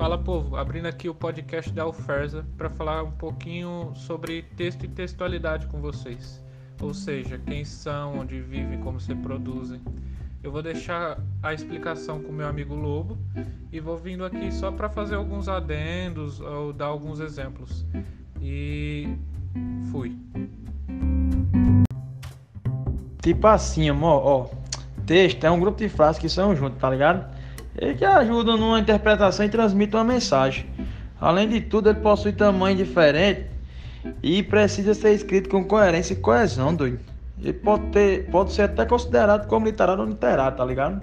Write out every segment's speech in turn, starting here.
Fala povo, abrindo aqui o podcast da Alferza para falar um pouquinho sobre texto e textualidade com vocês. Ou seja, quem são, onde vivem, como se produzem. Eu vou deixar a explicação com meu amigo Lobo e vou vindo aqui só para fazer alguns adendos ou dar alguns exemplos. E fui. Tipo assim, amor, ó. Texto é um grupo de frases que são juntos, tá ligado? E que ajudam numa interpretação e transmitem uma mensagem. Além de tudo, ele possui tamanho diferente e precisa ser escrito com coerência e coesão, doido. Ele pode, ter, pode ser até considerado como literário ou literário, tá ligado?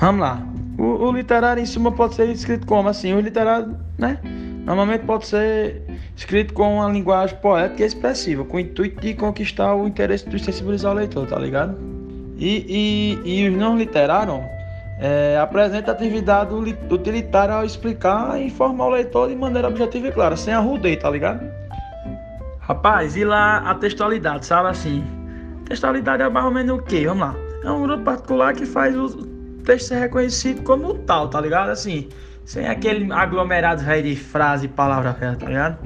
Vamos lá. O, o literário em cima pode ser escrito como assim? O literário, né? Normalmente pode ser escrito com uma linguagem poética e expressiva, com o intuito de conquistar o interesse de sensibilizar o leitor, tá ligado? E, e, e os não literários é, apresenta atividade utilitária ao explicar e informar o leitor de maneira objetiva e clara, sem arrudei, tá ligado? Rapaz, e lá a textualidade, sabe assim? Textualidade é mais ou menos o quê? Vamos lá. É um grupo particular que faz o texto ser reconhecido como tal, tá ligado? Assim, sem aquele aglomerado velho de frase e palavra velha, tá ligado?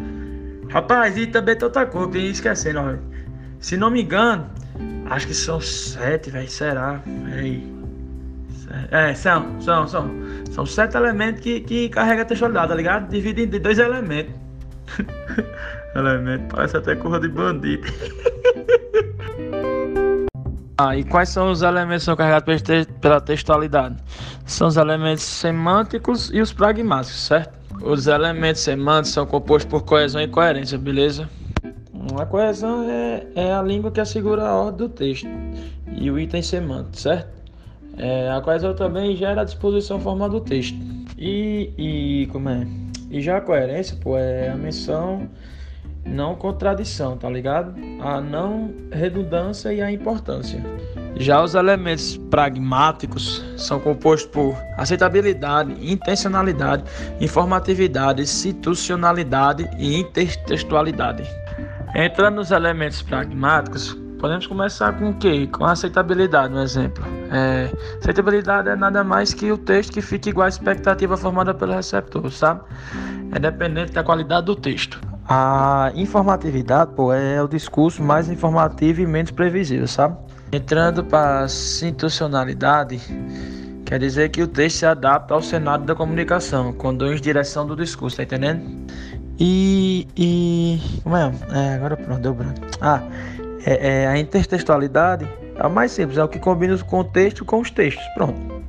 Rapaz, e também tem outra coisa que esquecendo, ó. Se não me engano, acho que são sete, velho, será? Véi. É, são, são, são. São sete elementos que, que carrega a textualidade, tá ligado? Dividido em dois elementos. Elemento, parece até curva de bandido. ah, e quais são os elementos que são carregados pela textualidade? São os elementos semânticos e os pragmáticos, certo? Os elementos semânticos são compostos por coesão e coerência, beleza? A coesão é, é a língua que assegura a ordem do texto e o item semântico, certo? É, a coesão também gera a disposição formal do texto. E, e como é? E já a coerência, pô, é a menção, não contradição, tá ligado? A não redundância e a importância. Já os elementos pragmáticos são compostos por aceitabilidade, intencionalidade, informatividade, institucionalidade e intertextualidade. Entrando nos elementos pragmáticos, Podemos começar com o quê? Com a aceitabilidade, um exemplo. É, aceitabilidade é nada mais que o texto que fica igual à expectativa formada pelo receptor, sabe? É dependente da qualidade do texto. A informatividade, pô, é o discurso mais informativo e menos previsível, sabe? Entrando para a institucionalidade, quer dizer que o texto se adapta ao cenário da comunicação, conduz direção do discurso, tá entendendo? E. e como é? é agora pronto, deu branco. Ah, é, é, a intertextualidade é a mais simples, é o que combina o contexto com os textos. Pronto.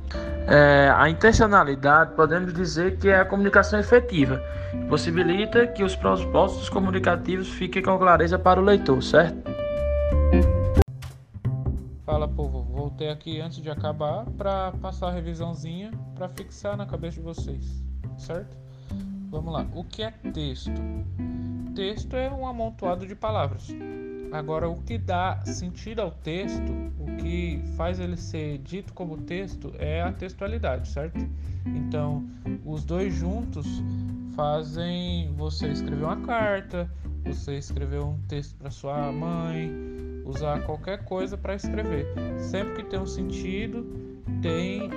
É, a intencionalidade, podemos dizer que é a comunicação efetiva, possibilita que os propósitos comunicativos fiquem com clareza para o leitor, certo? Fala povo, voltei aqui antes de acabar para passar a revisãozinha para fixar na cabeça de vocês, certo? Vamos lá. O que é texto? Texto é um amontoado de palavras Agora, o que dá sentido ao texto, o que faz ele ser dito como texto, é a textualidade, certo? Então, os dois juntos fazem você escrever uma carta, você escrever um texto para sua mãe, usar qualquer coisa para escrever. Sempre que tem um sentido, tem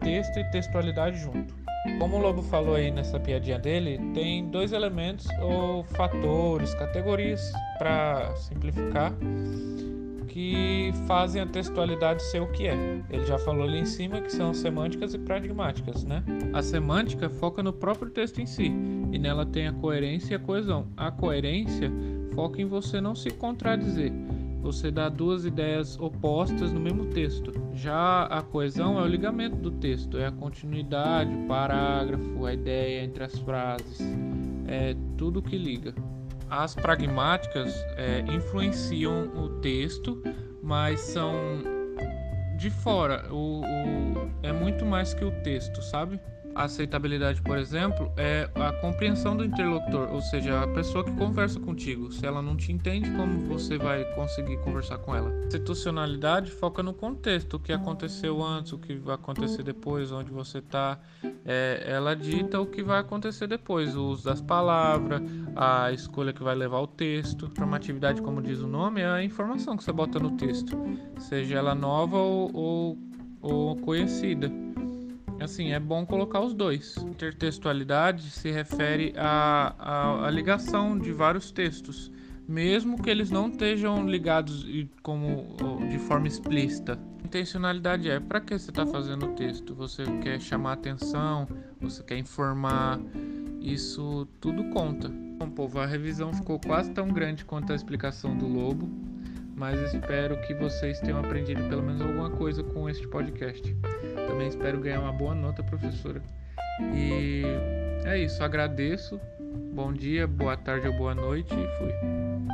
texto e textualidade junto. Como o Lobo falou aí nessa piadinha dele, tem dois elementos ou fatores, categorias, para simplificar, que fazem a textualidade ser o que é. Ele já falou ali em cima que são semânticas e pragmáticas, né? A semântica foca no próprio texto em si, e nela tem a coerência e a coesão. A coerência foca em você não se contradizer você dá duas ideias opostas no mesmo texto. Já a coesão é o ligamento do texto, é a continuidade, o parágrafo, a ideia entre as frases, é tudo que liga. As pragmáticas é, influenciam o texto, mas são de fora. O, o, é muito mais que o texto, sabe? Aceitabilidade, por exemplo, é a compreensão do interlocutor, ou seja, a pessoa que conversa contigo. Se ela não te entende, como você vai conseguir conversar com ela? Institucionalidade foca no contexto, o que aconteceu antes, o que vai acontecer depois, onde você está. É, ela dita o que vai acontecer depois, o uso das palavras, a escolha que vai levar o texto. Informatividade, como diz o nome, é a informação que você bota no texto, seja ela nova ou, ou, ou conhecida assim, é bom colocar os dois. Intertextualidade se refere à, à, à ligação de vários textos, mesmo que eles não estejam ligados como de forma explícita. Intencionalidade é para que você está fazendo o texto? Você quer chamar atenção? Você quer informar? Isso tudo conta. Bom, povo, a revisão ficou quase tão grande quanto a explicação do lobo, mas espero que vocês tenham aprendido pelo menos alguma coisa com este podcast. Também espero ganhar uma boa nota, professora. E é isso, agradeço. Bom dia, boa tarde ou boa noite e fui.